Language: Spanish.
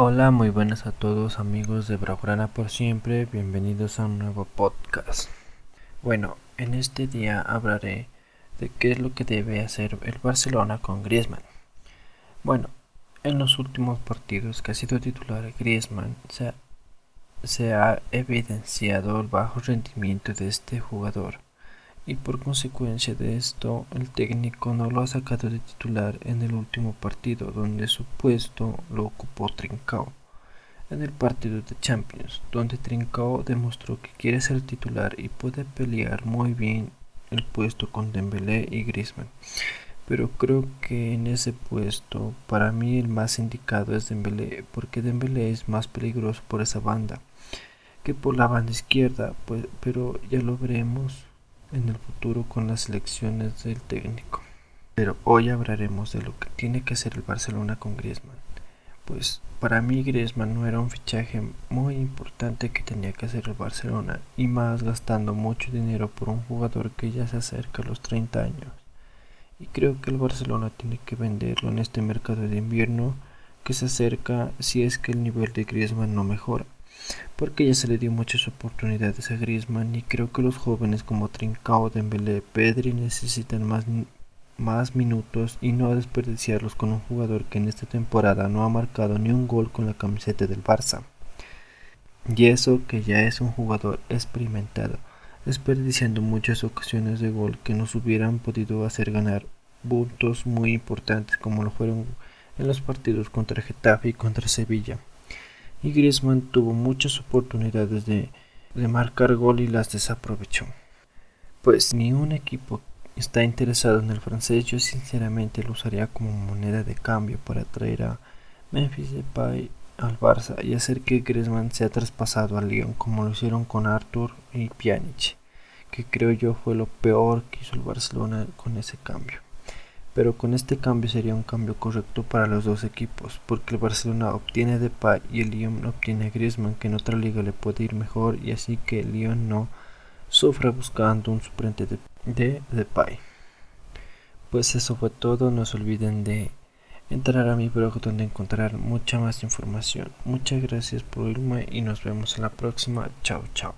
Hola, muy buenas a todos amigos de Braugrana por siempre, bienvenidos a un nuevo podcast. Bueno, en este día hablaré de qué es lo que debe hacer el Barcelona con Griezmann. Bueno, en los últimos partidos que ha sido titular Griezmann se se ha evidenciado el bajo rendimiento de este jugador y por consecuencia de esto el técnico no lo ha sacado de titular en el último partido donde su puesto lo ocupó Trincao en el partido de Champions donde Trincao demostró que quiere ser titular y puede pelear muy bien el puesto con Dembélé y Griezmann. Pero creo que en ese puesto para mí el más indicado es Dembélé porque Dembélé es más peligroso por esa banda que por la banda izquierda pues, pero ya lo veremos en el futuro con las elecciones del técnico. Pero hoy hablaremos de lo que tiene que hacer el Barcelona con Griezmann. Pues para mí Griezmann no era un fichaje muy importante que tenía que hacer el Barcelona y más gastando mucho dinero por un jugador que ya se acerca a los 30 años. Y creo que el Barcelona tiene que venderlo en este mercado de invierno que se acerca si es que el nivel de Griezmann no mejora porque ya se le dio muchas oportunidades a Griezmann y creo que los jóvenes como Trincao, Dembélé, Pedri necesitan más, más minutos y no desperdiciarlos con un jugador que en esta temporada no ha marcado ni un gol con la camiseta del Barça. Y eso que ya es un jugador experimentado, desperdiciando muchas ocasiones de gol que nos hubieran podido hacer ganar puntos muy importantes como lo fueron en los partidos contra Getafe y contra Sevilla y Griezmann tuvo muchas oportunidades de, marcar gol y las desaprovechó. Pues ni un equipo está interesado en el francés, yo sinceramente lo usaría como moneda de cambio para traer a Memphis Depay al Barça y hacer que Griezmann sea traspasado al Lyon como lo hicieron con Arthur y Pjanic, que creo yo fue lo peor que hizo el Barcelona con ese cambio pero con este cambio sería un cambio correcto para los dos equipos, porque el Barcelona obtiene Depay y el Lyon obtiene Griezmann, que en otra liga le puede ir mejor, y así que el Lyon no sufra buscando un suplente de, de Depay. Pues eso fue todo, no se olviden de entrar a mi blog donde encontrar mucha más información. Muchas gracias por irme y nos vemos en la próxima. Chao, chao.